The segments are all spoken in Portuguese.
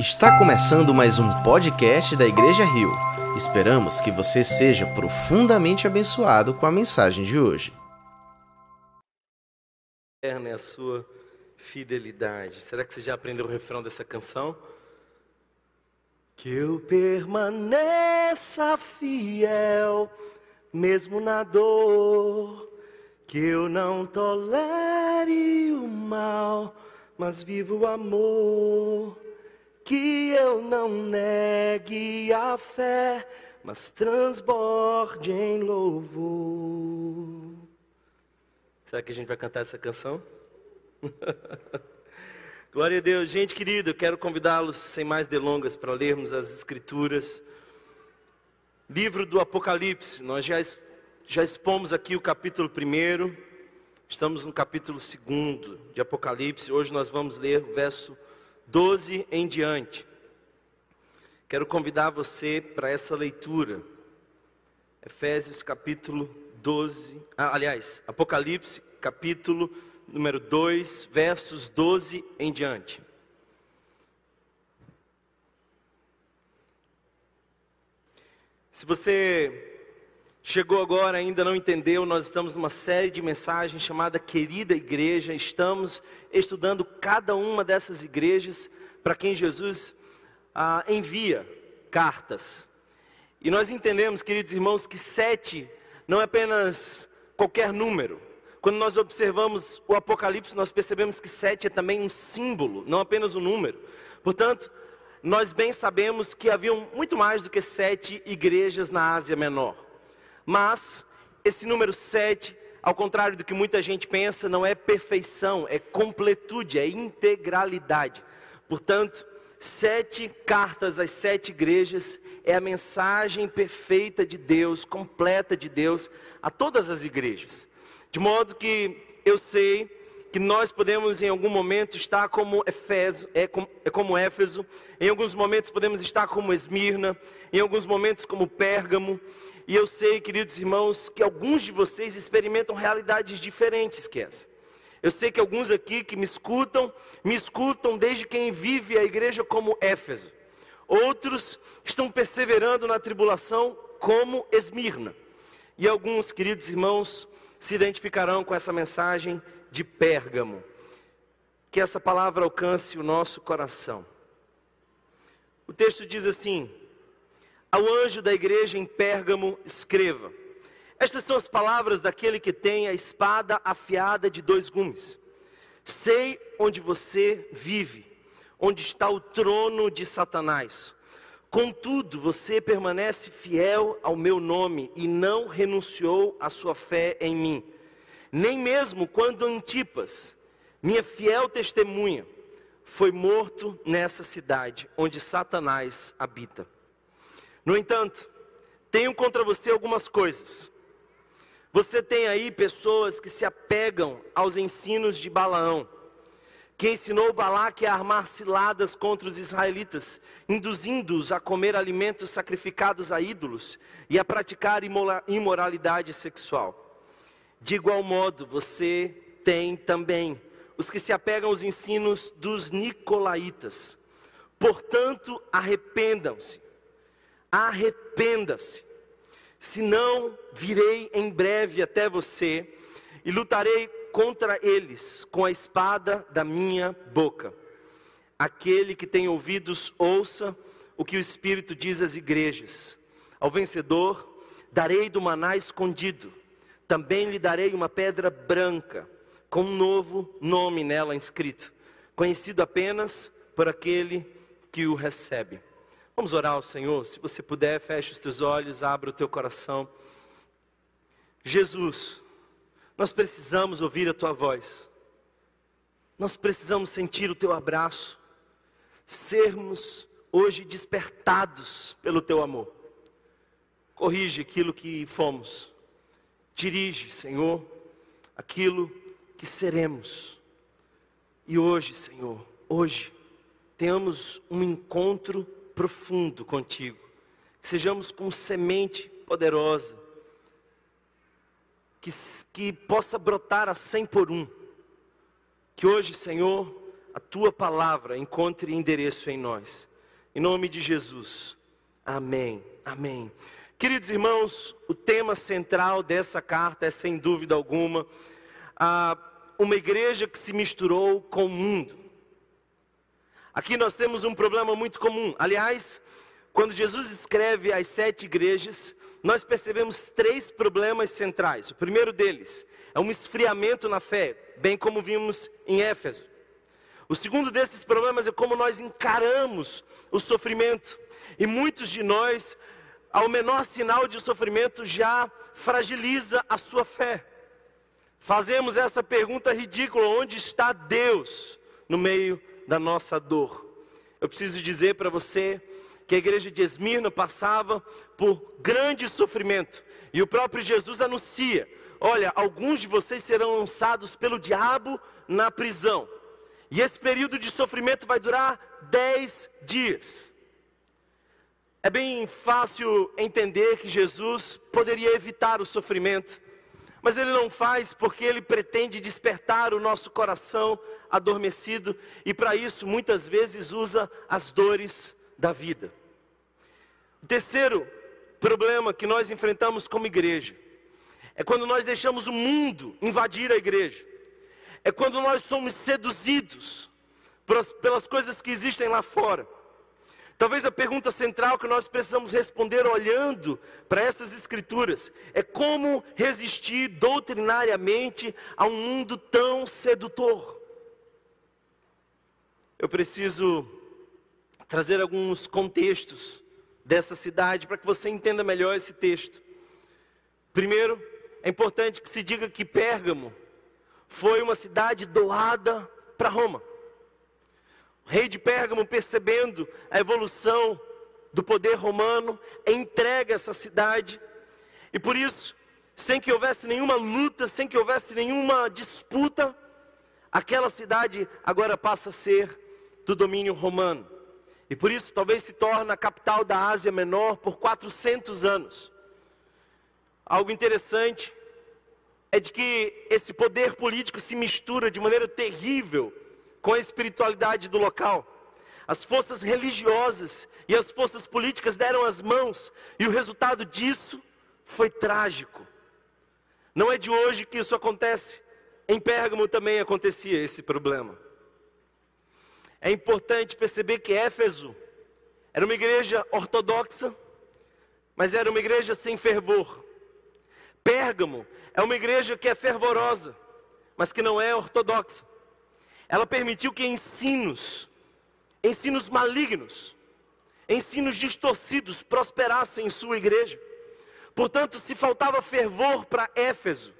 Está começando mais um podcast da Igreja Rio. Esperamos que você seja profundamente abençoado com a mensagem de hoje. eterna é a sua fidelidade. Será que você já aprendeu o refrão dessa canção? Que eu permaneça fiel, mesmo na dor, que eu não tolere o mal, mas vivo o amor, que eu não negue a fé, mas transborde em louvor. Será que a gente vai cantar essa canção? Glória a Deus. Gente querida, eu quero convidá-los, sem mais delongas, para lermos as Escrituras. Livro do Apocalipse. Nós já, já expomos aqui o capítulo 1. Estamos no capítulo 2 de Apocalipse. Hoje nós vamos ler o verso 12 em diante. Quero convidar você para essa leitura. Efésios capítulo 12, ah, aliás, Apocalipse capítulo número 2, versos 12 em diante. Se você chegou agora ainda não entendeu, nós estamos numa série de mensagens chamada Querida Igreja. Estamos estudando cada uma dessas igrejas para quem Jesus ah, envia cartas. E nós entendemos, queridos irmãos, que sete não é apenas qualquer número. Quando nós observamos o Apocalipse, nós percebemos que sete é também um símbolo, não apenas um número. Portanto, nós bem sabemos que haviam muito mais do que sete igrejas na Ásia Menor. Mas esse número sete, ao contrário do que muita gente pensa, não é perfeição, é completude, é integralidade. Portanto, sete cartas às sete igrejas é a mensagem perfeita de Deus, completa de Deus a todas as igrejas. De modo que eu sei que nós podemos em algum momento estar como Efeso, é como, é como Éfeso, em alguns momentos podemos estar como Esmirna, em alguns momentos como Pérgamo, e eu sei, queridos irmãos, que alguns de vocês experimentam realidades diferentes que essa. Eu sei que alguns aqui que me escutam, me escutam desde quem vive a igreja como Éfeso. Outros estão perseverando na tribulação como Esmirna. E alguns, queridos irmãos, se identificarão com essa mensagem de Pérgamo. Que essa palavra alcance o nosso coração. O texto diz assim: Ao anjo da igreja em Pérgamo, escreva: Estas são as palavras daquele que tem a espada afiada de dois gumes. Sei onde você vive, onde está o trono de Satanás. Contudo, você permanece fiel ao meu nome e não renunciou à sua fé em mim. Nem mesmo quando Antipas, minha fiel testemunha, foi morto nessa cidade onde Satanás habita. No entanto, tenho contra você algumas coisas. Você tem aí pessoas que se apegam aos ensinos de Balaão, que ensinou Balaque a armar ciladas contra os israelitas, induzindo-os a comer alimentos sacrificados a ídolos e a praticar imoralidade sexual. De igual modo, você tem também os que se apegam aos ensinos dos nicolaítas. Portanto, arrependam-se. Arrependa-se. Senão, virei em breve até você e lutarei contra eles com a espada da minha boca. Aquele que tem ouvidos, ouça o que o Espírito diz às igrejas. Ao vencedor, darei do maná escondido. Também lhe darei uma pedra branca, com um novo nome nela inscrito, conhecido apenas por aquele que o recebe. Vamos orar ao Senhor. Se você puder, feche os teus olhos, abra o teu coração. Jesus, nós precisamos ouvir a tua voz. Nós precisamos sentir o teu abraço. Sermos hoje despertados pelo teu amor. Corrige aquilo que fomos. Dirige, Senhor, aquilo que seremos. E hoje, Senhor, hoje, tenhamos um encontro profundo contigo. Que sejamos como semente poderosa que, que possa brotar a cem por um. Que hoje, Senhor, a tua palavra encontre endereço em nós. Em nome de Jesus. Amém. Amém. Queridos irmãos, o tema central dessa carta é, sem dúvida alguma, uma igreja que se misturou com o mundo. Aqui nós temos um problema muito comum. Aliás, quando Jesus escreve as sete igrejas, nós percebemos três problemas centrais. O primeiro deles é um esfriamento na fé, bem como vimos em Éfeso. O segundo desses problemas é como nós encaramos o sofrimento. E muitos de nós, ao menor sinal de sofrimento, já fragiliza a sua fé. Fazemos essa pergunta ridícula: onde está Deus no meio da nossa dor? Eu preciso dizer para você que a igreja de Esmirna passava por grande sofrimento, e o próprio Jesus anuncia: olha, alguns de vocês serão lançados pelo diabo na prisão. E esse período de sofrimento vai durar dez dias. É bem fácil entender que Jesus poderia evitar o sofrimento, mas ele não faz porque ele pretende despertar o nosso coração adormecido e para isso muitas vezes usa as dores da vida. O terceiro problema que nós enfrentamos como igreja é quando nós deixamos o mundo invadir a igreja é quando nós somos seduzidos pelas coisas que existem lá fora. Talvez a pergunta central que nós precisamos responder olhando para essas escrituras é como resistir doutrinariamente a um mundo tão sedutor. Eu preciso trazer alguns contextos dessa cidade para que você entenda melhor esse texto. Primeiro, é importante que se diga que Pérgamo foi uma cidade doada para Roma. Rei de Pérgamo, percebendo a evolução do poder romano, entrega essa cidade, e por isso, sem que houvesse nenhuma luta, sem que houvesse nenhuma disputa, aquela cidade agora passa a ser do domínio romano. E por isso talvez se torne a capital da Ásia Menor por 400 anos. Algo interessante é de que esse poder político se mistura de maneira terrível com a espiritualidade do local. As forças religiosas e as forças políticas deram as mãos, e o resultado disso foi trágico. Não é de hoje que isso acontece, em Pérgamo também acontecia esse problema. É importante perceber que Éfeso era uma igreja ortodoxa, mas era uma igreja sem fervor. Pérgamo é uma igreja que é fervorosa, mas que não é ortodoxa. Ela permitiu que ensinos, ensinos malignos, ensinos distorcidos prosperassem em sua igreja. Portanto, se faltava fervor para Éfeso,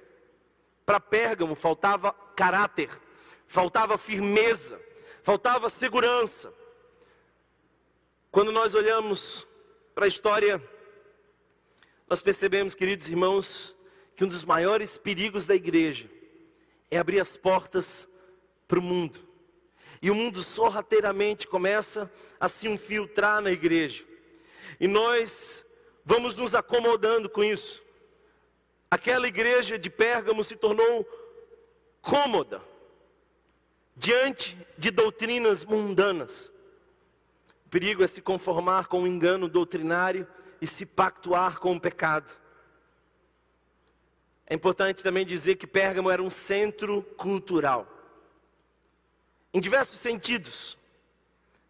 para Pérgamo faltava caráter, faltava firmeza, faltava segurança. Quando nós olhamos para a história, nós percebemos, queridos irmãos, que um dos maiores perigos da igreja é abrir as portas para o mundo. E o mundo sorrateiramente começa a se infiltrar na igreja. E nós vamos nos acomodando com isso. Aquela igreja de Pérgamo se tornou cômoda diante de doutrinas mundanas. O perigo é se conformar com o engano doutrinário e se pactuar com o pecado. É importante também dizer que Pérgamo era um centro cultural. Em diversos sentidos.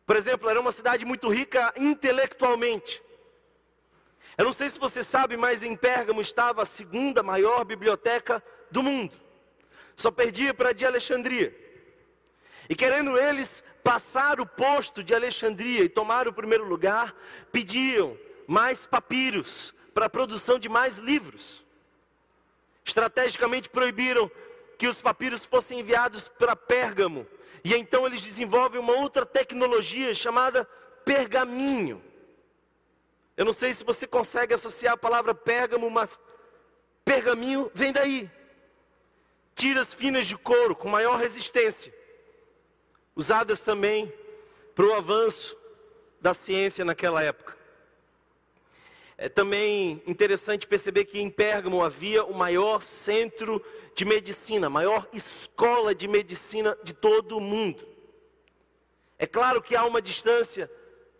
Por exemplo, era uma cidade muito rica intelectualmente. Eu não sei se você sabe, mas em Pérgamo estava a segunda maior biblioteca do mundo. Só perdia para a de Alexandria. E querendo eles passar o posto de Alexandria e tomar o primeiro lugar, pediam mais papiros para a produção de mais livros. Estrategicamente proibiram que os papiros fossem enviados para Pérgamo. E então eles desenvolvem uma outra tecnologia chamada pergaminho. Eu não sei se você consegue associar a palavra Pérgamo, mas pergaminho vem daí. Tiras finas de couro com maior resistência, usadas também para o avanço da ciência naquela época. É também interessante perceber que em Pérgamo havia o maior centro de medicina, a maior escola de medicina de todo o mundo. É claro que há uma distância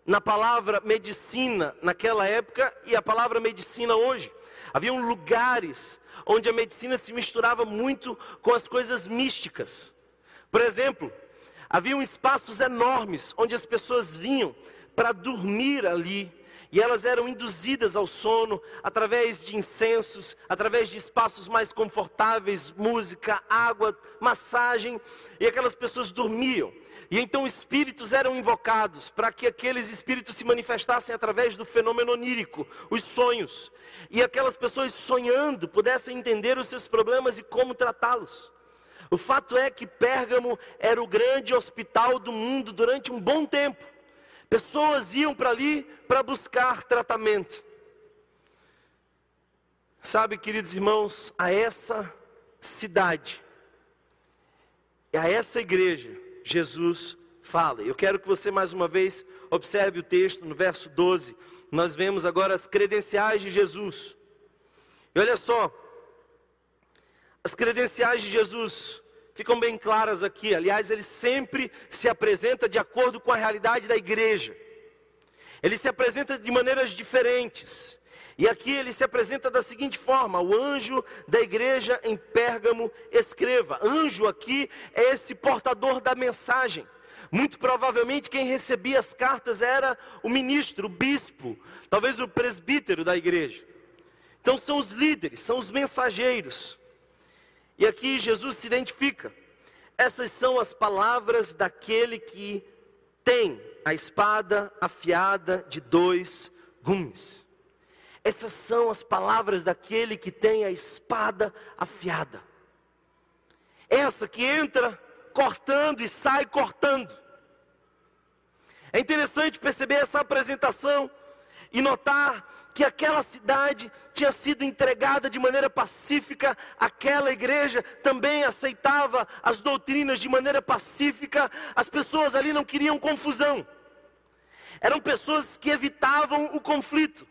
na palavra medicina naquela época e a palavra medicina hoje. Haviam lugares onde a medicina se misturava muito com as coisas místicas. Por exemplo, haviam espaços enormes onde as pessoas vinham para dormir ali. E elas eram induzidas ao sono através de incensos, através de espaços mais confortáveis, música, água, massagem, e aquelas pessoas dormiam. E então espíritos eram invocados para que aqueles espíritos se manifestassem através do fenômeno onírico, os sonhos. E aquelas pessoas sonhando pudessem entender os seus problemas e como tratá-los. O fato é que Pérgamo era o grande hospital do mundo durante um bom tempo. Pessoas iam para ali para buscar tratamento. Sabe, queridos irmãos, a essa cidade, a essa igreja, Jesus fala. Eu quero que você mais uma vez observe o texto no verso 12. Nós vemos agora as credenciais de Jesus. E olha só, as credenciais de Jesus ficam bem claras aqui. Aliás, ele sempre se apresenta de acordo com a realidade da igreja. Ele se apresenta de maneiras diferentes. E aqui ele se apresenta da seguinte forma: o anjo da igreja em Pérgamo escreva. Anjo aqui é esse portador da mensagem. Muito provavelmente quem recebia as cartas era o ministro, o bispo, talvez o presbítero da igreja. Então são os líderes, são os mensageiros. E aqui Jesus se identifica. Essas são as palavras daquele que tem a espada afiada de dois gumes. Essas são as palavras daquele que tem a espada afiada. Essa que entra cortando e sai cortando. É interessante perceber essa apresentação e notar que aquela cidade tinha sido entregada de maneira pacífica, aquela igreja também aceitava as doutrinas de maneira pacífica, as pessoas ali não queriam confusão, eram pessoas que evitavam o conflito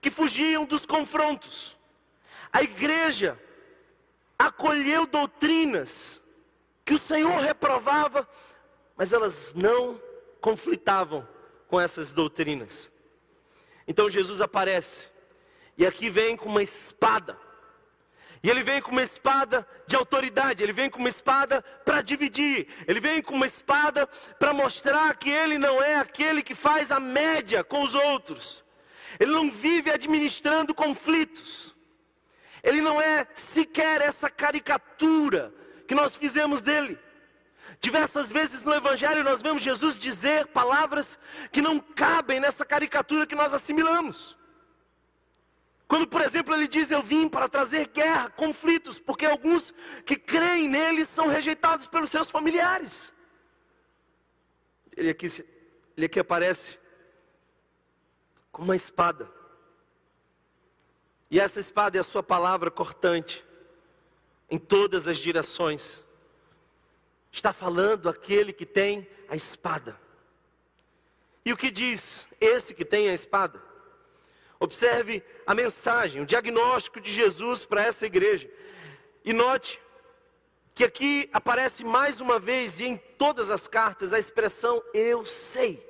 que fugiam dos confrontos. A igreja acolheu doutrinas que o Senhor reprovava, mas elas não conflitavam com essas doutrinas. Então Jesus aparece, e aqui vem com uma espada. E ele vem com uma espada de autoridade, ele vem com uma espada para dividir, ele vem com uma espada para mostrar que ele não é aquele que faz a média com os outros, ele não vive administrando conflitos. Ele não é sequer essa caricatura que nós fizemos dele. Diversas vezes no Evangelho nós vemos Jesus dizer palavras que não cabem nessa caricatura que nós assimilamos. Quando, por exemplo, ele diz: Eu vim para trazer guerra, conflitos, porque alguns que creem nele são rejeitados pelos seus familiares. Ele aqui, ele aqui aparece com uma espada. E essa espada é a sua palavra cortante em todas as direções. Está falando aquele que tem a espada. E o que diz esse que tem a espada? Observe a mensagem, o diagnóstico de Jesus para essa igreja. E note que aqui aparece mais uma vez e em todas as cartas a expressão eu sei.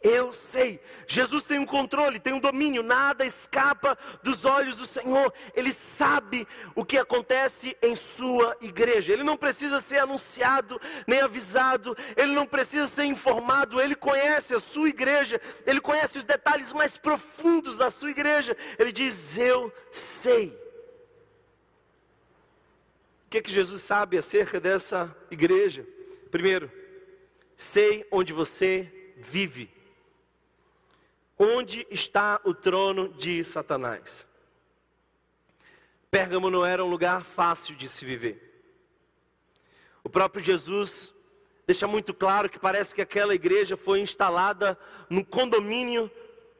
Eu sei, Jesus tem um controle, tem um domínio, nada escapa dos olhos do Senhor. Ele sabe o que acontece em sua igreja. Ele não precisa ser anunciado nem avisado, ele não precisa ser informado. Ele conhece a sua igreja, ele conhece os detalhes mais profundos da sua igreja. Ele diz: Eu sei. O que, é que Jesus sabe acerca dessa igreja? Primeiro, sei onde você vive. Onde está o trono de Satanás? Pérgamo não era um lugar fácil de se viver. O próprio Jesus deixa muito claro que parece que aquela igreja foi instalada no condomínio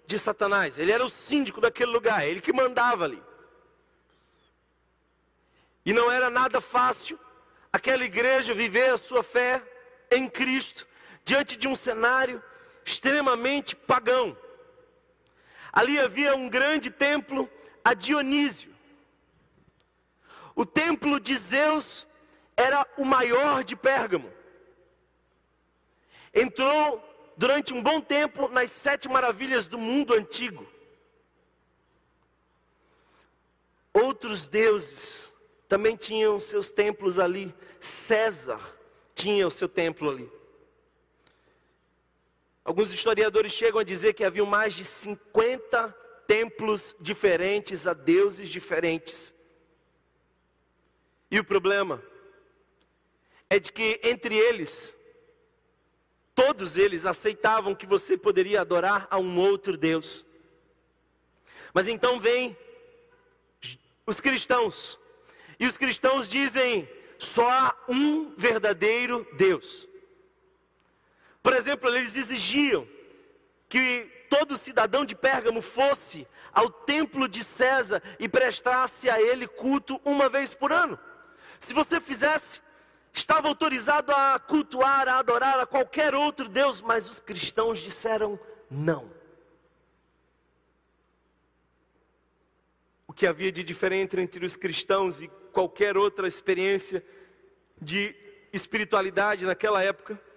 de Satanás. Ele era o síndico daquele lugar, ele que mandava ali. E não era nada fácil aquela igreja viver a sua fé em Cristo diante de um cenário extremamente pagão. Ali havia um grande templo a Dionísio. O templo de Zeus era o maior de Pérgamo. Entrou durante um bom tempo nas sete maravilhas do mundo antigo. Outros deuses também tinham seus templos ali. César tinha o seu templo ali. Alguns historiadores chegam a dizer que havia mais de 50 templos diferentes a deuses diferentes. E o problema é de que entre eles, todos eles aceitavam que você poderia adorar a um outro Deus. Mas então vem os cristãos, e os cristãos dizem: só há um verdadeiro Deus. Por exemplo, eles exigiam que todo cidadão de Pérgamo fosse ao templo de César e prestasse a ele culto uma vez por ano. Se você fizesse, estava autorizado a cultuar, a adorar a qualquer outro Deus, mas os cristãos disseram não. O que havia de diferente entre os cristãos e qualquer outra experiência de espiritualidade naquela época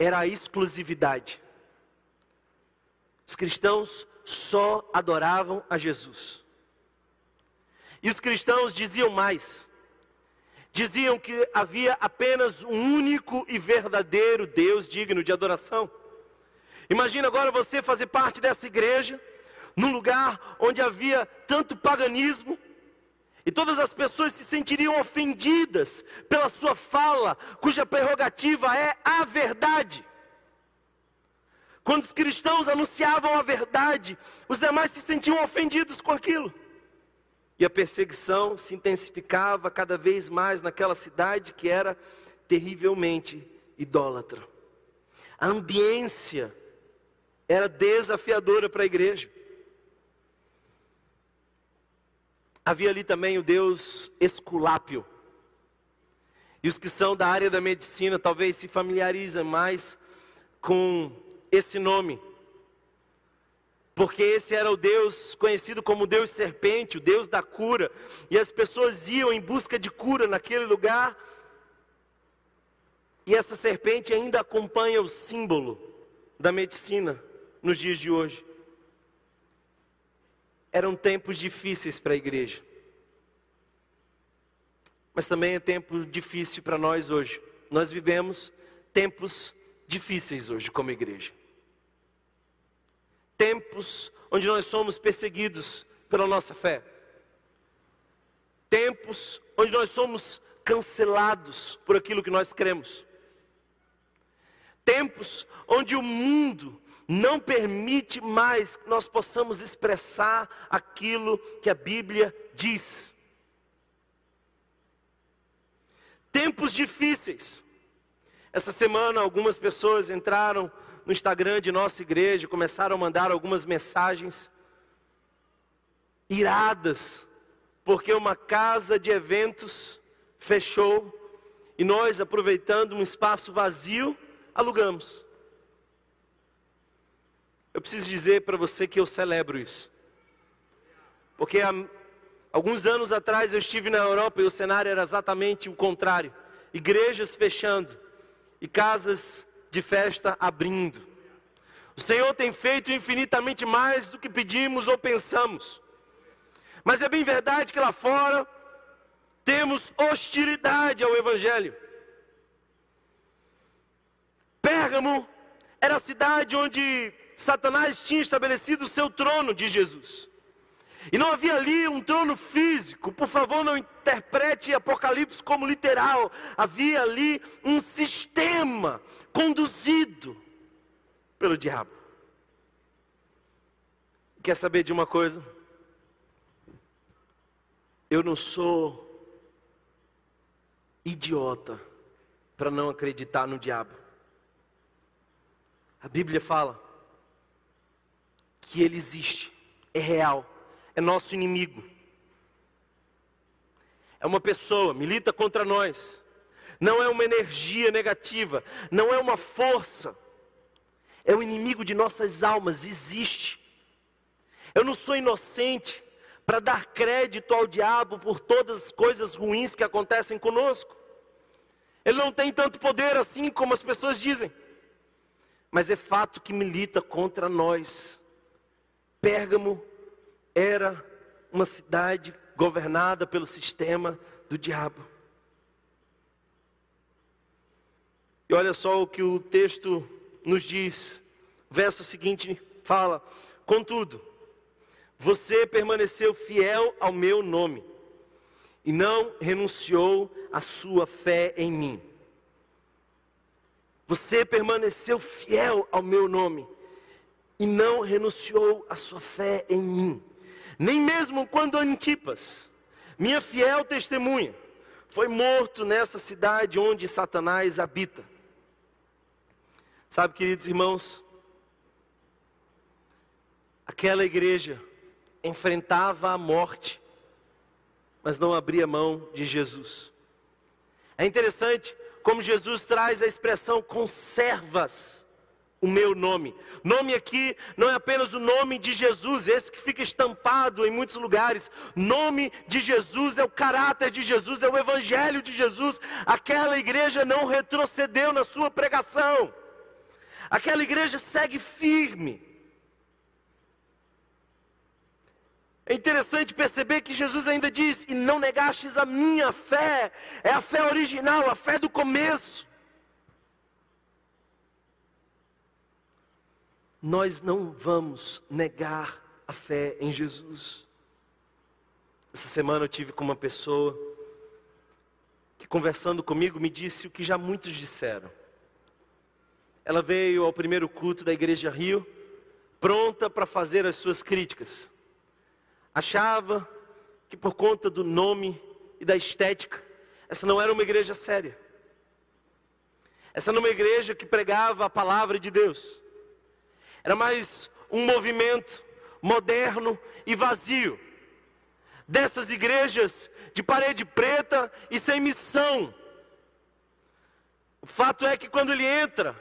era a exclusividade. Os cristãos só adoravam a Jesus. E os cristãos diziam mais. Diziam que havia apenas um único e verdadeiro Deus digno de adoração. Imagina agora você fazer parte dessa igreja, num lugar onde havia tanto paganismo, e todas as pessoas se sentiriam ofendidas pela sua fala, cuja prerrogativa é a verdade. Quando os cristãos anunciavam a verdade, os demais se sentiam ofendidos com aquilo. E a perseguição se intensificava cada vez mais naquela cidade que era terrivelmente idólatra. A ambiência era desafiadora para a igreja. Havia ali também o Deus Esculápio. E os que são da área da medicina talvez se familiarizem mais com esse nome porque esse era o Deus conhecido como Deus serpente, o Deus da cura, e as pessoas iam em busca de cura naquele lugar, e essa serpente ainda acompanha o símbolo da medicina nos dias de hoje. Eram tempos difíceis para a igreja, mas também é tempo difícil para nós hoje. Nós vivemos tempos difíceis hoje como igreja. Tempos onde nós somos perseguidos pela nossa fé, tempos onde nós somos cancelados por aquilo que nós cremos, tempos onde o mundo não permite mais que nós possamos expressar aquilo que a Bíblia diz. Tempos difíceis. Essa semana, algumas pessoas entraram no Instagram de nossa igreja, começaram a mandar algumas mensagens iradas, porque uma casa de eventos fechou e nós, aproveitando um espaço vazio, alugamos. Eu preciso dizer para você que eu celebro isso, porque há alguns anos atrás eu estive na Europa e o cenário era exatamente o contrário: igrejas fechando e casas de festa abrindo. O Senhor tem feito infinitamente mais do que pedimos ou pensamos. Mas é bem verdade que lá fora temos hostilidade ao Evangelho. Pérgamo era a cidade onde Satanás tinha estabelecido o seu trono de Jesus. E não havia ali um trono físico, por favor, não interprete Apocalipse como literal. Havia ali um sistema conduzido pelo diabo. Quer saber de uma coisa? Eu não sou idiota para não acreditar no diabo. A Bíblia fala que ele existe, é real é nosso inimigo. É uma pessoa, milita contra nós. Não é uma energia negativa, não é uma força. É o inimigo de nossas almas, existe. Eu não sou inocente para dar crédito ao diabo por todas as coisas ruins que acontecem conosco. Ele não tem tanto poder assim como as pessoas dizem. mas é fato que milita contra nós. Pérgamo era uma cidade governada pelo sistema do diabo. E olha só o que o texto nos diz. O verso seguinte fala: Contudo, você permaneceu fiel ao meu nome e não renunciou à sua fé em mim. Você permaneceu fiel ao meu nome e não renunciou à sua fé em mim. Nem mesmo quando Antipas, minha fiel testemunha, foi morto nessa cidade onde Satanás habita. Sabe, queridos irmãos, aquela igreja enfrentava a morte, mas não abria mão de Jesus. É interessante como Jesus traz a expressão conservas o meu nome. Nome aqui não é apenas o nome de Jesus, esse que fica estampado em muitos lugares. Nome de Jesus é o caráter de Jesus, é o evangelho de Jesus. Aquela igreja não retrocedeu na sua pregação. Aquela igreja segue firme. É interessante perceber que Jesus ainda diz: E não negastes a minha fé, é a fé original, a fé do começo. Nós não vamos negar a fé em Jesus. Essa semana eu tive com uma pessoa que, conversando comigo, me disse o que já muitos disseram. Ela veio ao primeiro culto da Igreja Rio, pronta para fazer as suas críticas achava que por conta do nome e da estética, essa não era uma igreja séria. Essa não era uma igreja que pregava a palavra de Deus. Era mais um movimento moderno e vazio. Dessas igrejas de parede preta e sem missão. O fato é que quando ele entra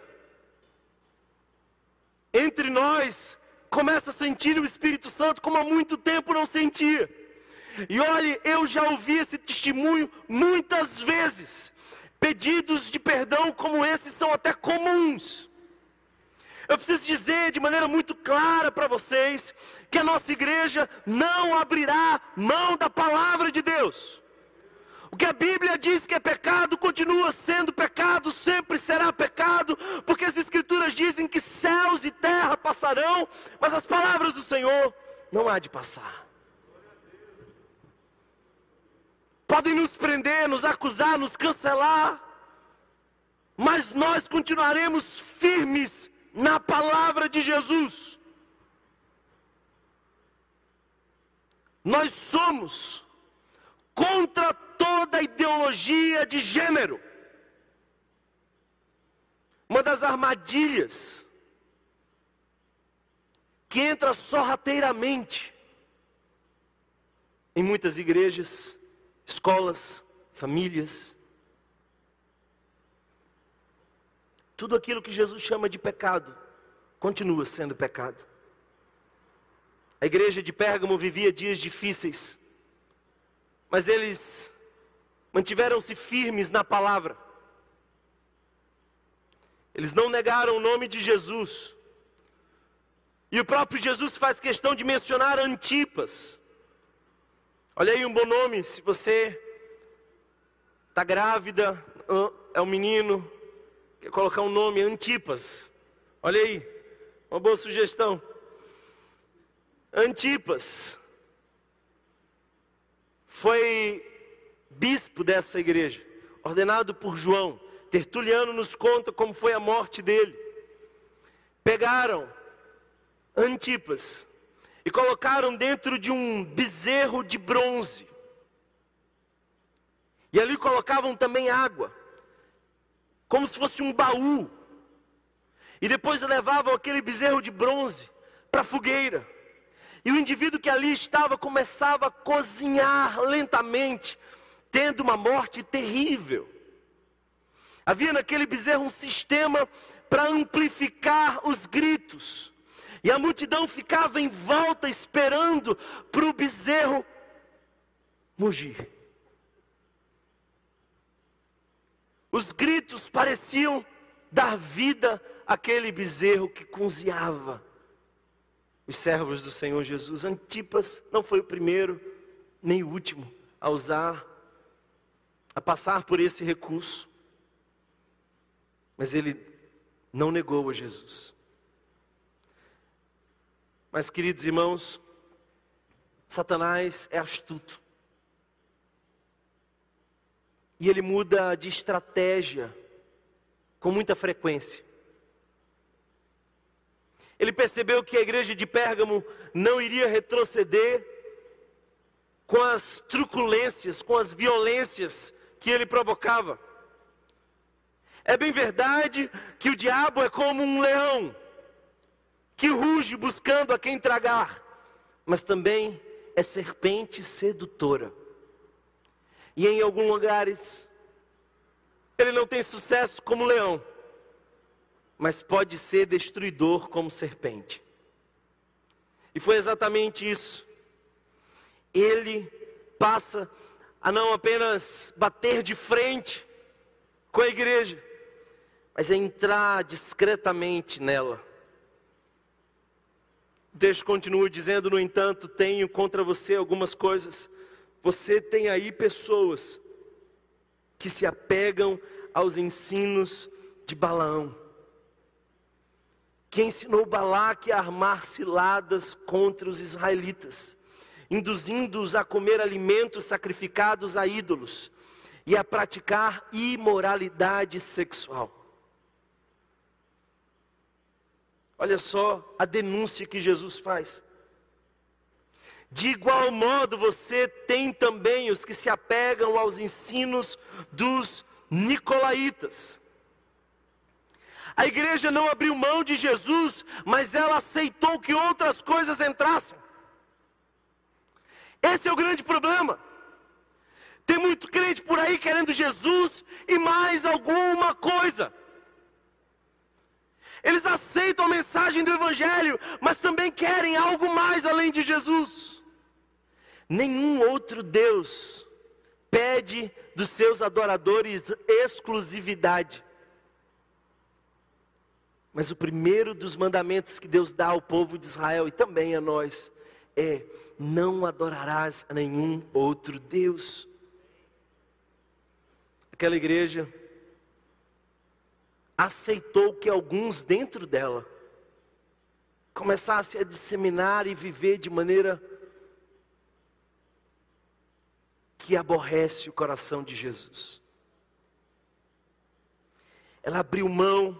entre nós, começa a sentir o Espírito Santo como há muito tempo não sentia. E olhe, eu já ouvi esse testemunho muitas vezes. Pedidos de perdão como esses são até comuns. Eu preciso dizer de maneira muito clara para vocês que a nossa igreja não abrirá mão da palavra de Deus. O que a Bíblia diz que é pecado continua sendo pecado, sempre será pecado, porque as Escrituras dizem que céus e terra passarão, mas as palavras do Senhor não há de passar. Podem nos prender, nos acusar, nos cancelar, mas nós continuaremos firmes na palavra de Jesus. Nós somos contra toda ideologia de gênero. Uma das armadilhas que entra sorrateiramente em muitas igrejas, escolas, famílias. Tudo aquilo que Jesus chama de pecado continua sendo pecado. A igreja de Pérgamo vivia dias difíceis, mas eles mantiveram-se firmes na palavra. Eles não negaram o nome de Jesus. E o próprio Jesus faz questão de mencionar Antipas. Olha aí um bom nome, se você está grávida, é um menino, quer colocar um nome, Antipas. Olha aí, uma boa sugestão. Antipas foi bispo dessa igreja, ordenado por João. Tertuliano nos conta como foi a morte dele. Pegaram Antipas e colocaram dentro de um bezerro de bronze. E ali colocavam também água, como se fosse um baú. E depois levavam aquele bezerro de bronze para a fogueira. E o indivíduo que ali estava começava a cozinhar lentamente, tendo uma morte terrível. Havia naquele bezerro um sistema para amplificar os gritos. E a multidão ficava em volta esperando para o bezerro mugir. Os gritos pareciam dar vida aquele bezerro que cozinhava os servos do Senhor Jesus. Antipas não foi o primeiro, nem o último a usar, a passar por esse recurso. Mas ele não negou a Jesus. Mas, queridos irmãos, Satanás é astuto. E ele muda de estratégia com muita frequência. Ele percebeu que a igreja de Pérgamo não iria retroceder com as truculências, com as violências que ele provocava. É bem verdade que o diabo é como um leão que ruge buscando a quem tragar, mas também é serpente sedutora. E em alguns lugares ele não tem sucesso como leão mas pode ser destruidor como serpente. E foi exatamente isso. Ele passa a não apenas bater de frente com a igreja, mas a entrar discretamente nela. Texto continua dizendo, no entanto, tenho contra você algumas coisas. Você tem aí pessoas que se apegam aos ensinos de Balaão que ensinou Balaque a armar ciladas contra os israelitas, induzindo-os a comer alimentos sacrificados a ídolos e a praticar imoralidade sexual. Olha só a denúncia que Jesus faz. De igual modo, você tem também os que se apegam aos ensinos dos nicolaítas a igreja não abriu mão de Jesus, mas ela aceitou que outras coisas entrassem. Esse é o grande problema. Tem muito crente por aí querendo Jesus e mais alguma coisa. Eles aceitam a mensagem do Evangelho, mas também querem algo mais além de Jesus. Nenhum outro Deus pede dos seus adoradores exclusividade. Mas o primeiro dos mandamentos que Deus dá ao povo de Israel e também a nós é: não adorarás a nenhum outro Deus. Aquela igreja aceitou que alguns dentro dela começassem a disseminar e viver de maneira que aborrece o coração de Jesus. Ela abriu mão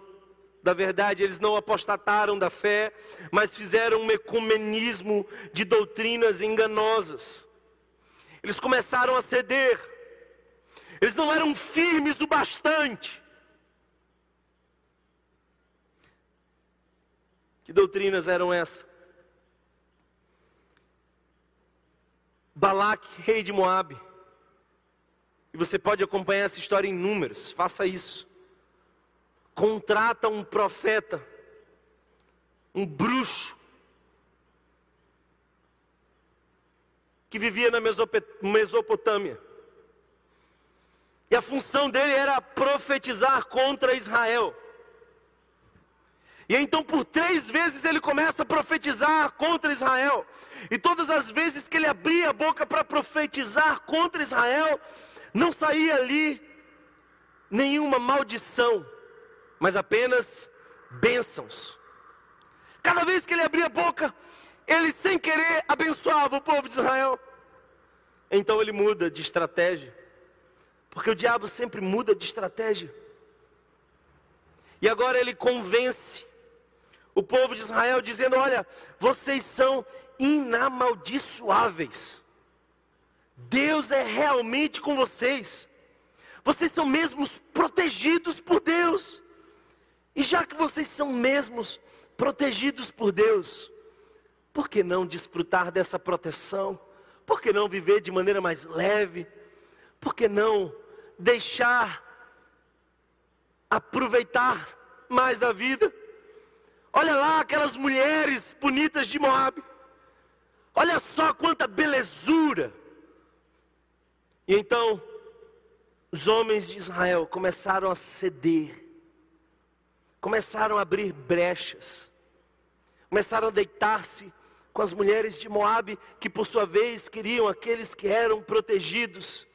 da verdade, eles não apostataram da fé, mas fizeram um ecumenismo de doutrinas enganosas. Eles começaram a ceder, eles não eram firmes o bastante. Que doutrinas eram essas? Balaque, rei de Moabe. E você pode acompanhar essa história em números, faça isso contrata um profeta, um bruxo, que vivia na Mesopotâmia. E a função dele era profetizar contra Israel. E então, por três vezes, ele começa a profetizar contra Israel. E todas as vezes que ele abria a boca para profetizar contra Israel, não saía ali nenhuma maldição mas apenas bênçãos. Cada vez que ele abria a boca, ele sem querer abençoava o povo de Israel. Então ele muda de estratégia, porque o diabo sempre muda de estratégia. E agora ele convence o povo de Israel, dizendo: Olha, vocês são inamaldiçoáveis. Deus é realmente com vocês. Vocês são mesmos protegidos por Deus. E já que vocês são mesmos protegidos por Deus, por que não desfrutar dessa proteção? Por que não viver de maneira mais leve? Por que não deixar aproveitar mais da vida? Olha lá aquelas mulheres bonitas de Moab. Olha só quanta belezura. E então, os homens de Israel começaram a ceder começaram a abrir brechas, começaram a deitar-se com as mulheres de Moabe, que por sua vez queriam aqueles que eram protegidos.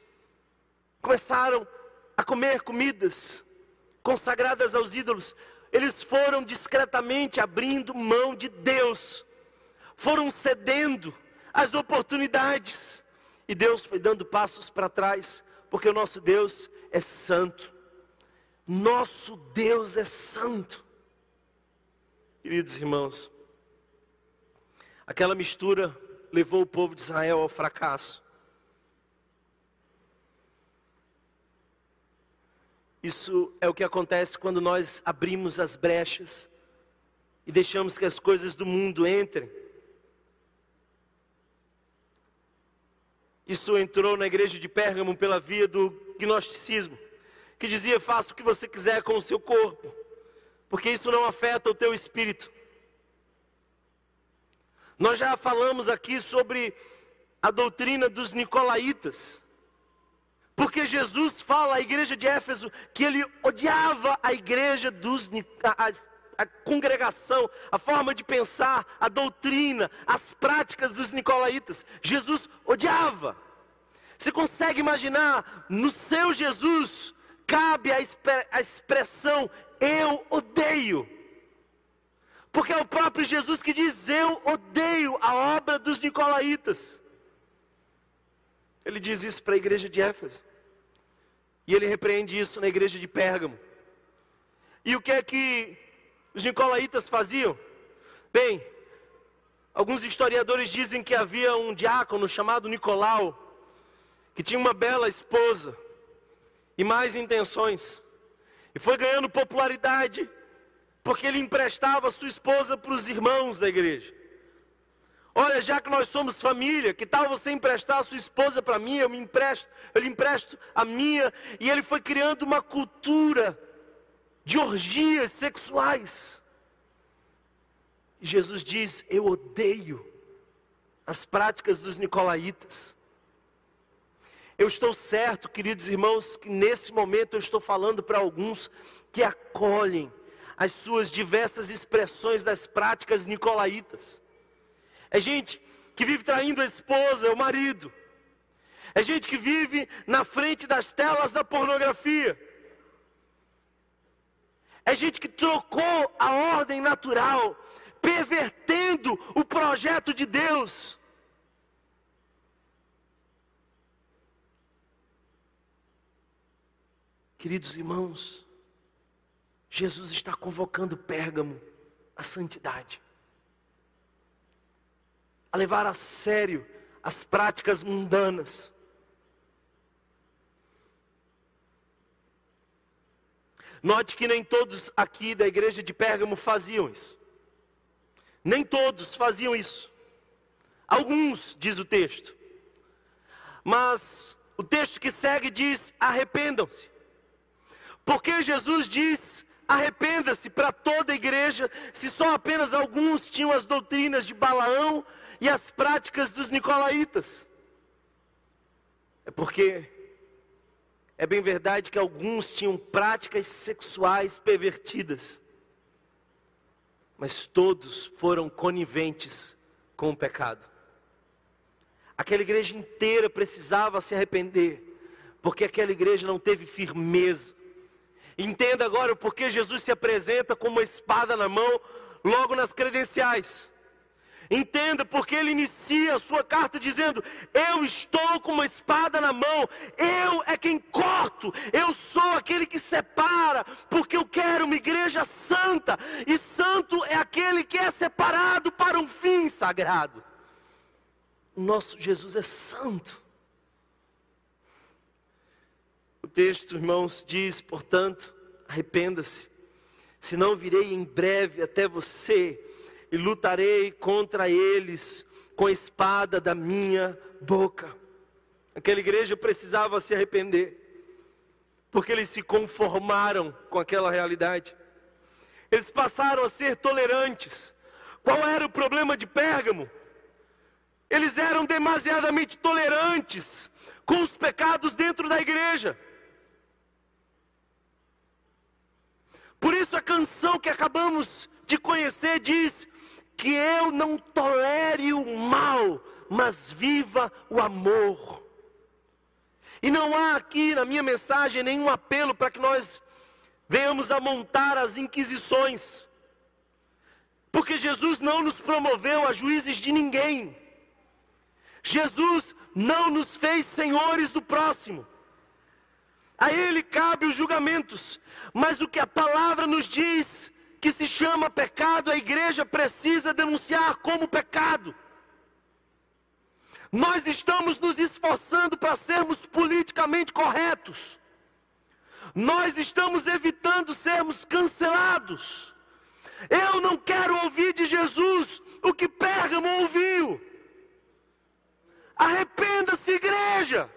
Começaram a comer comidas consagradas aos ídolos. Eles foram discretamente abrindo mão de Deus, foram cedendo às oportunidades, e Deus foi dando passos para trás, porque o nosso Deus é santo. Nosso Deus é santo. Queridos irmãos, Aquela mistura levou o povo de Israel ao fracasso. Isso é o que acontece quando nós abrimos as brechas e deixamos que as coisas do mundo entrem. Isso entrou na igreja de Pérgamo pela via do gnosticismo, que dizia: faça o que você quiser com o seu corpo, porque isso não afeta o teu espírito. Nós já falamos aqui sobre a doutrina dos nicolaítas. Porque Jesus fala à igreja de Éfeso que ele odiava a igreja dos a, congregação, a forma de pensar, a doutrina, as práticas dos nicolaítas. Jesus odiava. Você consegue imaginar no seu Jesus cabe a, a expressão eu odeio. Porque é o próprio Jesus que diz: Eu odeio a obra dos Nicolaítas. Ele diz isso para a igreja de Éfeso. E ele repreende isso na igreja de Pérgamo. E o que é que os Nicolaítas faziam? Bem, alguns historiadores dizem que havia um diácono chamado Nicolau, que tinha uma bela esposa e mais intenções, e foi ganhando popularidade porque ele emprestava sua esposa para os irmãos da igreja. Olha, já que nós somos família, que tal você emprestar a sua esposa para mim? Eu me empresto, eu lhe empresto a minha. E ele foi criando uma cultura de orgias sexuais. E Jesus diz: Eu odeio as práticas dos nicolaítas. Eu estou certo, queridos irmãos, que nesse momento eu estou falando para alguns que acolhem as suas diversas expressões das práticas nicolaítas. É gente que vive traindo a esposa, o marido. É gente que vive na frente das telas da pornografia. É gente que trocou a ordem natural, pervertendo o projeto de Deus. Queridos irmãos, Jesus está convocando Pérgamo à santidade, a levar a sério as práticas mundanas. Note que nem todos aqui da igreja de Pérgamo faziam isso. Nem todos faziam isso. Alguns, diz o texto. Mas o texto que segue diz: arrependam-se. Porque Jesus diz: Arrependa-se para toda a igreja, se só apenas alguns tinham as doutrinas de Balaão e as práticas dos nicolaítas. É porque é bem verdade que alguns tinham práticas sexuais pervertidas, mas todos foram coniventes com o pecado. Aquela igreja inteira precisava se arrepender, porque aquela igreja não teve firmeza, Entenda agora o porquê Jesus se apresenta com uma espada na mão, logo nas credenciais. Entenda porque ele inicia a sua carta dizendo: Eu estou com uma espada na mão, eu é quem corto, eu sou aquele que separa, porque eu quero uma igreja santa, e santo é aquele que é separado para um fim sagrado. Nosso Jesus é santo. O texto, irmãos, diz, portanto, arrependa-se, senão virei em breve até você e lutarei contra eles com a espada da minha boca. Aquela igreja precisava se arrepender, porque eles se conformaram com aquela realidade. Eles passaram a ser tolerantes. Qual era o problema de Pérgamo? Eles eram demasiadamente tolerantes com os pecados dentro da igreja. Por isso a canção que acabamos de conhecer diz que eu não tolere o mal, mas viva o amor. E não há aqui na minha mensagem nenhum apelo para que nós venhamos a montar as inquisições. Porque Jesus não nos promoveu a juízes de ninguém. Jesus não nos fez senhores do próximo. A Ele cabe os julgamentos, mas o que a palavra nos diz que se chama pecado, a igreja precisa denunciar como pecado. Nós estamos nos esforçando para sermos politicamente corretos. Nós estamos evitando sermos cancelados. Eu não quero ouvir de Jesus o que Pérgamo ouviu. Arrependa-se, igreja.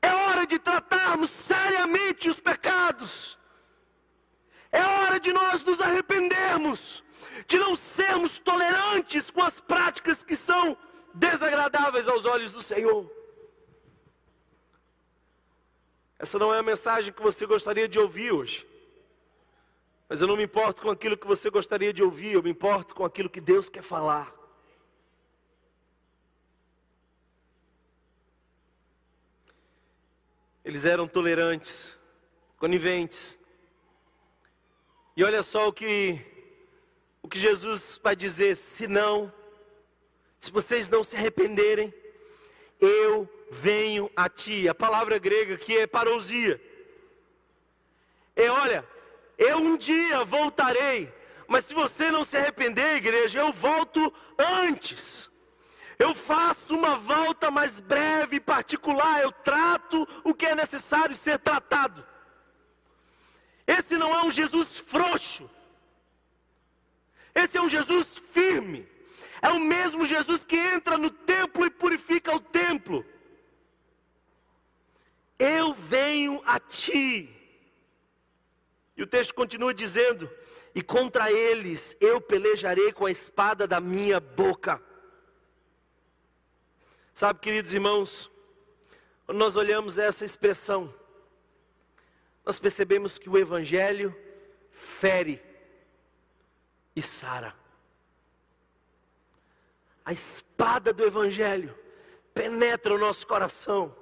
É hora de tratarmos seriamente os pecados. É hora de nós nos arrependermos, de não sermos tolerantes com as práticas que são desagradáveis aos olhos do Senhor. Essa não é a mensagem que você gostaria de ouvir hoje. Mas eu não me importo com aquilo que você gostaria de ouvir, eu me importo com aquilo que Deus quer falar. Eles eram tolerantes, coniventes. E olha só o que o que Jesus vai dizer, se não, se vocês não se arrependerem, eu venho a ti. A palavra grega que é parousia. É, olha, eu um dia voltarei, mas se você não se arrepender, igreja, eu volto antes. Eu faço uma volta mais breve e particular, eu trato o que é necessário ser tratado. Esse não é um Jesus frouxo. Esse é um Jesus firme. É o mesmo Jesus que entra no templo e purifica o templo. Eu venho a ti. E o texto continua dizendo: E contra eles eu pelejarei com a espada da minha boca. Sabe, queridos irmãos, quando nós olhamos essa expressão, nós percebemos que o Evangelho fere e sara. A espada do Evangelho penetra o nosso coração.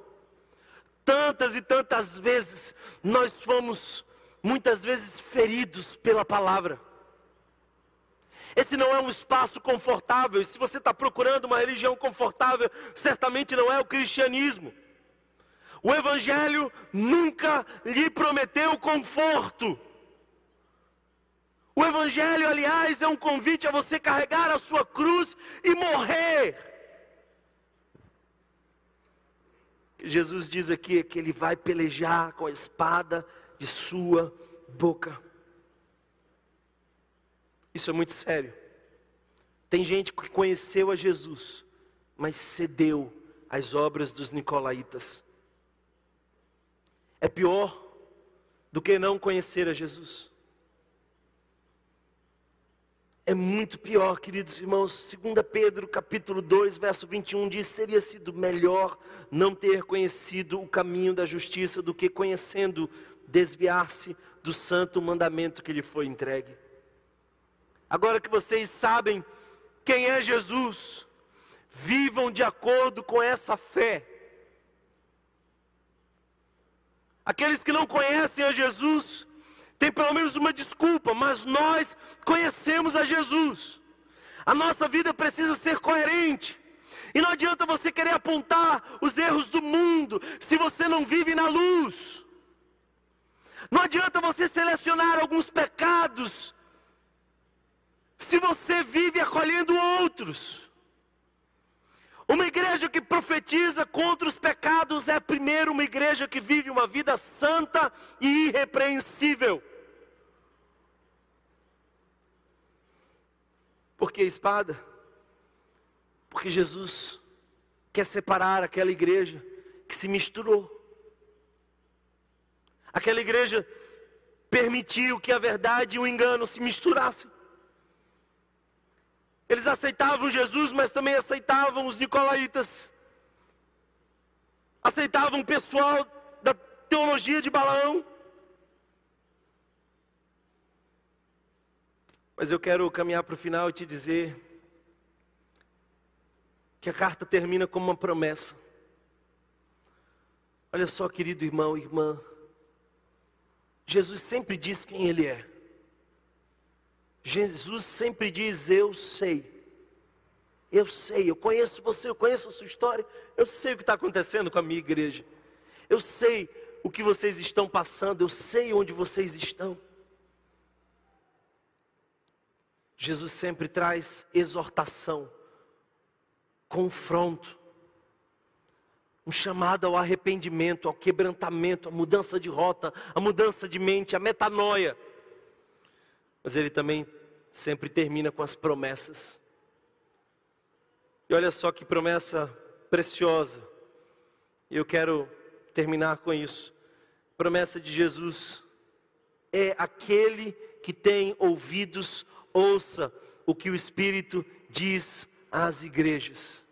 Tantas e tantas vezes nós fomos, muitas vezes, feridos pela palavra. Esse não é um espaço confortável. E se você está procurando uma religião confortável, certamente não é o cristianismo. O Evangelho nunca lhe prometeu conforto. O Evangelho, aliás, é um convite a você carregar a sua cruz e morrer. Jesus diz aqui que ele vai pelejar com a espada de sua boca. Isso é muito sério. Tem gente que conheceu a Jesus, mas cedeu às obras dos nicolaítas. É pior do que não conhecer a Jesus. É muito pior, queridos irmãos. 2 Pedro, capítulo 2, verso 21 diz: teria sido melhor não ter conhecido o caminho da justiça do que conhecendo desviar-se do santo mandamento que lhe foi entregue. Agora que vocês sabem quem é Jesus, vivam de acordo com essa fé. Aqueles que não conhecem a Jesus, têm pelo menos uma desculpa, mas nós conhecemos a Jesus. A nossa vida precisa ser coerente. E não adianta você querer apontar os erros do mundo se você não vive na luz. Não adianta você selecionar alguns pecados se você vive acolhendo outros. Uma igreja que profetiza contra os pecados é primeiro uma igreja que vive uma vida santa e irrepreensível. Por que espada? Porque Jesus quer separar aquela igreja que se misturou. Aquela igreja permitiu que a verdade e o engano se misturassem. Eles aceitavam Jesus, mas também aceitavam os nicolaítas. Aceitavam o pessoal da teologia de Balaão. Mas eu quero caminhar para o final e te dizer que a carta termina com uma promessa. Olha só, querido irmão e irmã, Jesus sempre diz quem Ele é. Jesus sempre diz: Eu sei. Eu sei, eu conheço você, eu conheço a sua história, eu sei o que está acontecendo com a minha igreja. Eu sei o que vocês estão passando, eu sei onde vocês estão. Jesus sempre traz exortação, confronto, um chamado ao arrependimento, ao quebrantamento, à mudança de rota, à mudança de mente, à metanoia. Mas ele também sempre termina com as promessas. E olha só que promessa preciosa. Eu quero terminar com isso. Promessa de Jesus é aquele que tem ouvidos, ouça o que o Espírito diz às igrejas.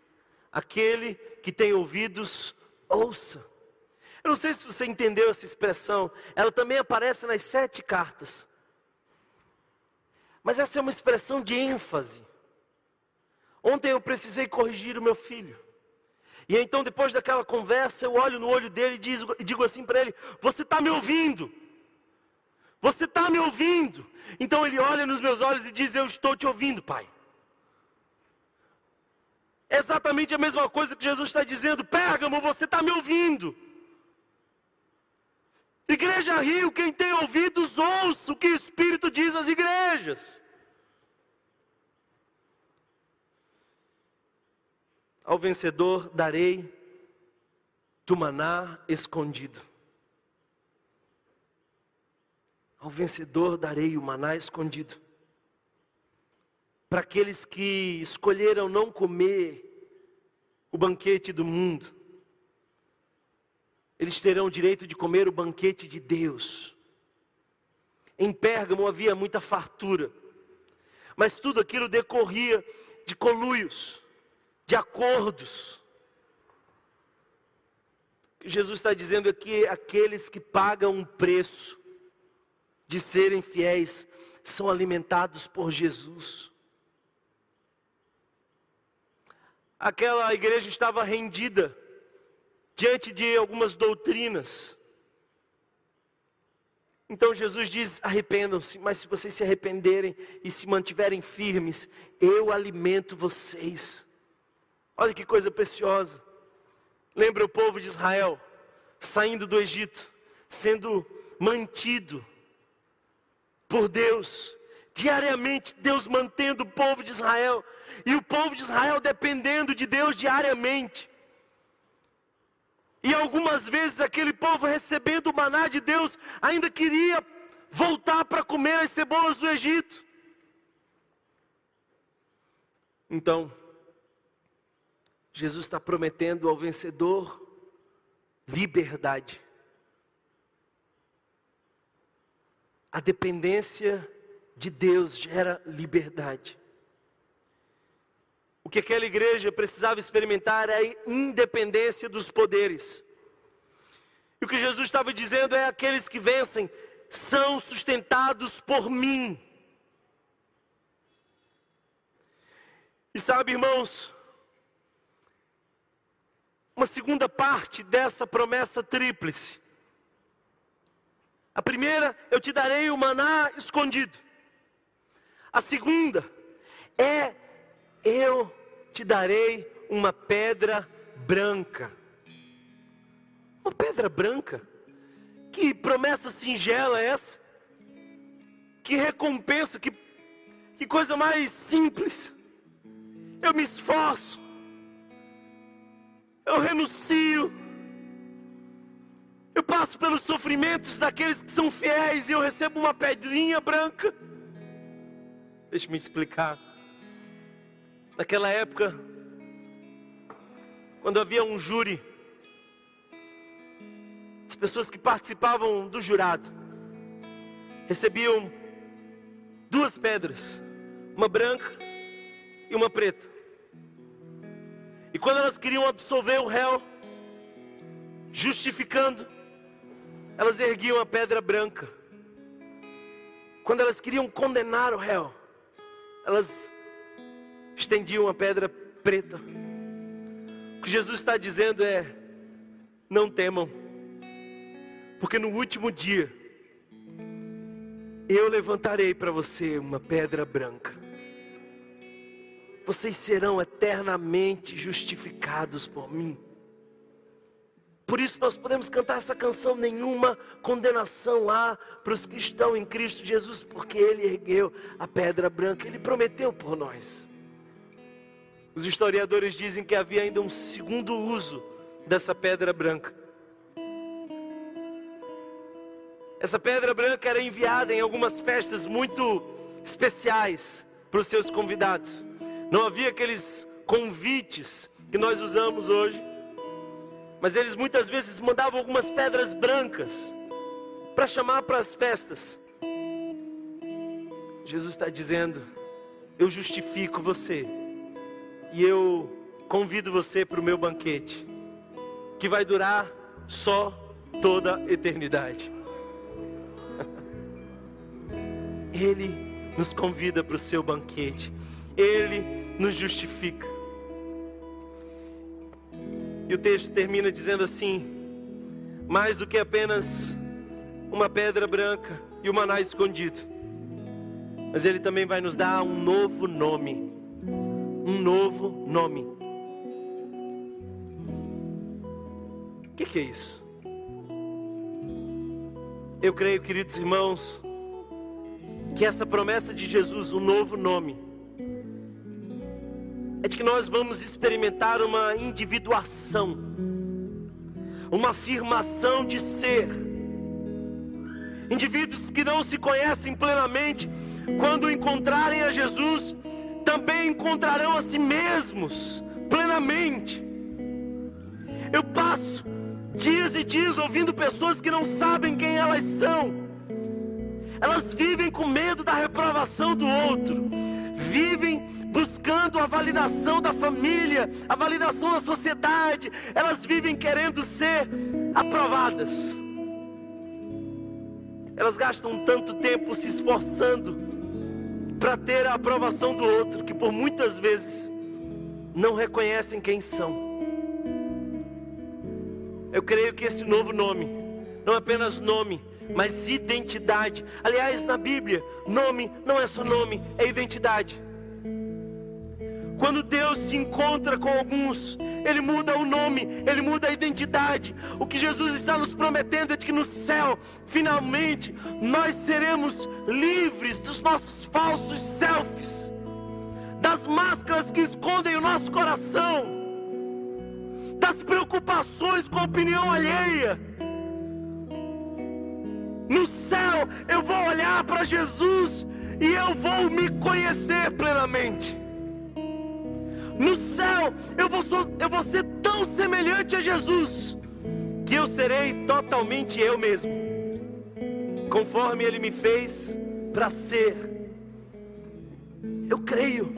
Aquele que tem ouvidos, ouça. Eu não sei se você entendeu essa expressão, ela também aparece nas sete cartas. Mas essa é uma expressão de ênfase. Ontem eu precisei corrigir o meu filho. E então, depois daquela conversa, eu olho no olho dele e, digo, assim para ele: Você está me ouvindo? Você está me ouvindo? Então ele olha nos meus olhos e diz: Eu estou te ouvindo, pai. É exatamente a mesma coisa que Jesus está dizendo: Pérgamo, você está me ouvindo. Igreja Rio, quem tem ouvidos, ouça o que o Espírito diz às igrejas. Ao vencedor darei do maná escondido. Ao vencedor darei o maná escondido. Para aqueles que escolheram não comer o banquete do mundo, eles terão o direito de comer o banquete de Deus. Em Pérgamo havia muita fartura, mas tudo aquilo decorria de conluios de acordos. Jesus está dizendo aqui: aqueles que pagam um preço de serem fiéis são alimentados por Jesus. Aquela igreja estava rendida diante de algumas doutrinas. Então Jesus diz: arrependam-se, mas se vocês se arrependerem e se mantiverem firmes, eu alimento vocês. Olha que coisa preciosa. Lembra o povo de Israel saindo do Egito, sendo mantido por Deus, diariamente Deus mantendo o povo de Israel, e o povo de Israel dependendo de Deus diariamente. E algumas vezes aquele povo recebendo o maná de Deus ainda queria voltar para comer as cebolas do Egito. Então, Jesus está prometendo ao vencedor liberdade. A dependência de Deus gera liberdade. O que aquela igreja precisava experimentar é a independência dos poderes. E o que Jesus estava dizendo é: aqueles que vencem são sustentados por mim. E sabe, irmãos, uma segunda parte dessa promessa tríplice. A primeira, eu te darei o maná escondido. A segunda é eu te darei uma pedra branca. Uma pedra branca? Que promessa singela é essa? Que recompensa, que, que coisa mais simples. Eu me esforço, eu renuncio. Eu passo pelos sofrimentos daqueles que são fiéis e eu recebo uma pedrinha branca. Deixe-me explicar. Naquela época, quando havia um júri, as pessoas que participavam do jurado recebiam duas pedras, uma branca e uma preta. E quando elas queriam absolver o réu, justificando, elas erguiam a pedra branca. Quando elas queriam condenar o réu, elas estendiam a pedra preta. O que Jesus está dizendo é: não temam, porque no último dia eu levantarei para você uma pedra branca. Vocês serão eternamente justificados por mim. Por isso nós podemos cantar essa canção, nenhuma condenação há para os que estão em Cristo Jesus, porque Ele ergueu a pedra branca, Ele prometeu por nós. Os historiadores dizem que havia ainda um segundo uso dessa pedra branca. Essa pedra branca era enviada em algumas festas muito especiais para os seus convidados. Não havia aqueles convites que nós usamos hoje mas eles muitas vezes mandavam algumas pedras brancas para chamar para as festas. Jesus está dizendo: Eu justifico você e eu convido você para o meu banquete, que vai durar só toda a eternidade. Ele nos convida para o seu banquete, Ele nos justifica. E o texto termina dizendo assim: mais do que apenas uma pedra branca e o maná escondido, mas ele também vai nos dar um novo nome. Um novo nome. O que, que é isso? Eu creio, queridos irmãos, que essa promessa de Jesus, um novo nome, é de que nós vamos experimentar uma individuação, uma afirmação de ser. Indivíduos que não se conhecem plenamente, quando encontrarem a Jesus, também encontrarão a si mesmos plenamente. Eu passo dias e dias ouvindo pessoas que não sabem quem elas são. Elas vivem com medo da reprovação do outro, vivem buscando a validação da família, a validação da sociedade, elas vivem querendo ser aprovadas. Elas gastam tanto tempo se esforçando para ter a aprovação do outro, que por muitas vezes não reconhecem quem são. Eu creio que esse novo nome, não apenas nome, mas identidade. Aliás, na Bíblia, nome não é só nome, é identidade. Quando Deus se encontra com alguns, Ele muda o nome, Ele muda a identidade. O que Jesus está nos prometendo é de que no céu, finalmente, nós seremos livres dos nossos falsos selfies, das máscaras que escondem o nosso coração, das preocupações com a opinião alheia. No céu, eu vou olhar para Jesus e eu vou me conhecer plenamente. No céu, eu vou, eu vou ser tão semelhante a Jesus, que eu serei totalmente eu mesmo, conforme Ele me fez para ser. Eu creio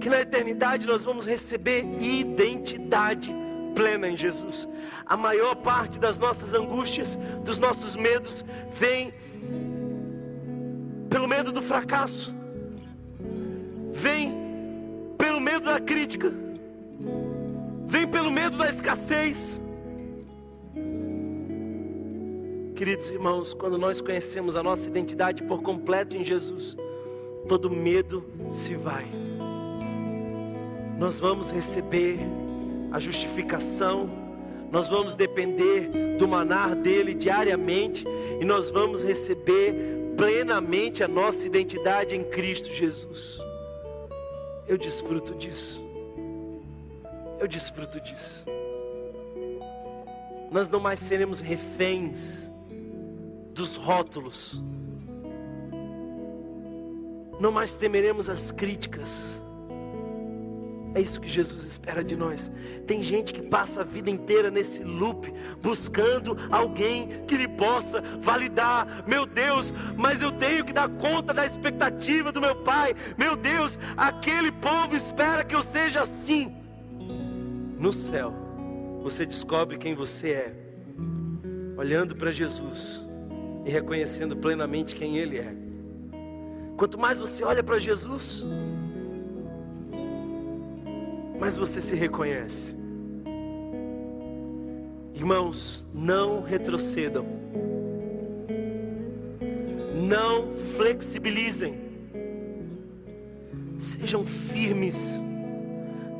que na eternidade nós vamos receber identidade plena em Jesus. A maior parte das nossas angústias, dos nossos medos, vem pelo medo do fracasso, vem pelo medo da crítica, vem pelo medo da escassez. Queridos irmãos, quando nós conhecemos a nossa identidade por completo em Jesus, todo medo se vai. Nós vamos receber a justificação, nós vamos depender do manar dele diariamente e nós vamos receber plenamente a nossa identidade em Cristo Jesus. Eu desfruto disso. Eu desfruto disso. Nós não mais seremos reféns dos rótulos. Não mais temeremos as críticas. É isso que Jesus espera de nós. Tem gente que passa a vida inteira nesse loop, buscando alguém que lhe possa validar. Meu Deus, mas eu tenho que dar conta da expectativa do meu pai. Meu Deus, aquele povo espera que eu seja assim. No céu, você descobre quem você é, olhando para Jesus e reconhecendo plenamente quem Ele é. Quanto mais você olha para Jesus, mas você se reconhece. Irmãos, não retrocedam. Não flexibilizem. Sejam firmes.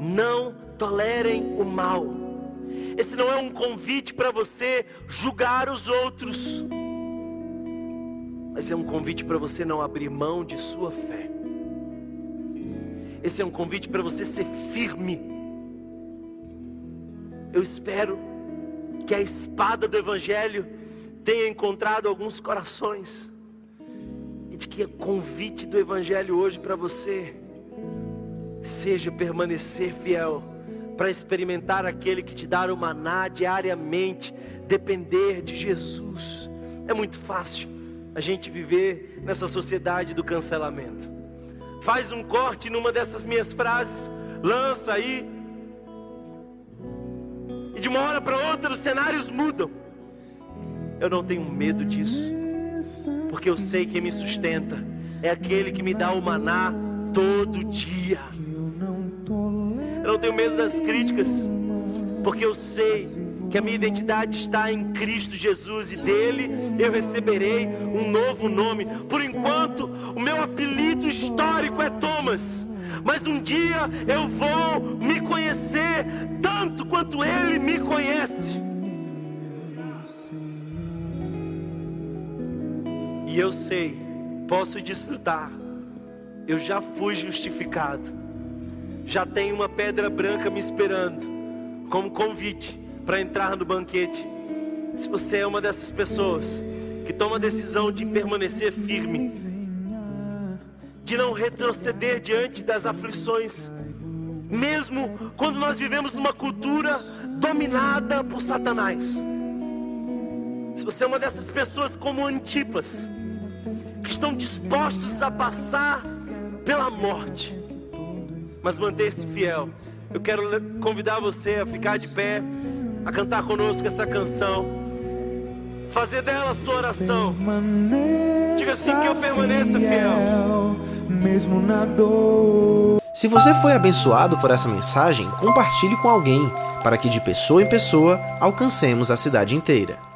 Não tolerem o mal. Esse não é um convite para você julgar os outros, mas é um convite para você não abrir mão de sua fé. Esse é um convite para você ser firme. Eu espero que a espada do Evangelho tenha encontrado alguns corações e de que o convite do Evangelho hoje para você seja permanecer fiel para experimentar aquele que te dá o maná diariamente, depender de Jesus. É muito fácil a gente viver nessa sociedade do cancelamento. Faz um corte numa dessas minhas frases, lança aí, e de uma hora para outra os cenários mudam. Eu não tenho medo disso, porque eu sei que me sustenta é aquele que me dá o maná todo dia. Eu não tenho medo das críticas, porque eu sei que a minha identidade está em Cristo Jesus e dele eu receberei um novo nome. Por enquanto, o meu apelido histórico é Thomas. Mas um dia eu vou me conhecer tanto quanto ele me conhece. E eu sei, posso desfrutar. Eu já fui justificado já tem uma pedra branca me esperando, como convite para entrar no banquete. Se você é uma dessas pessoas que toma a decisão de permanecer firme, de não retroceder diante das aflições, mesmo quando nós vivemos numa cultura dominada por Satanás. Se você é uma dessas pessoas como Antipas, que estão dispostos a passar pela morte, mas manter-se fiel. Eu quero convidar você a ficar de pé, a cantar conosco essa canção, fazer dela a sua oração. Diga assim que eu permaneça fiel, mesmo na dor. Se você foi abençoado por essa mensagem, compartilhe com alguém, para que de pessoa em pessoa alcancemos a cidade inteira.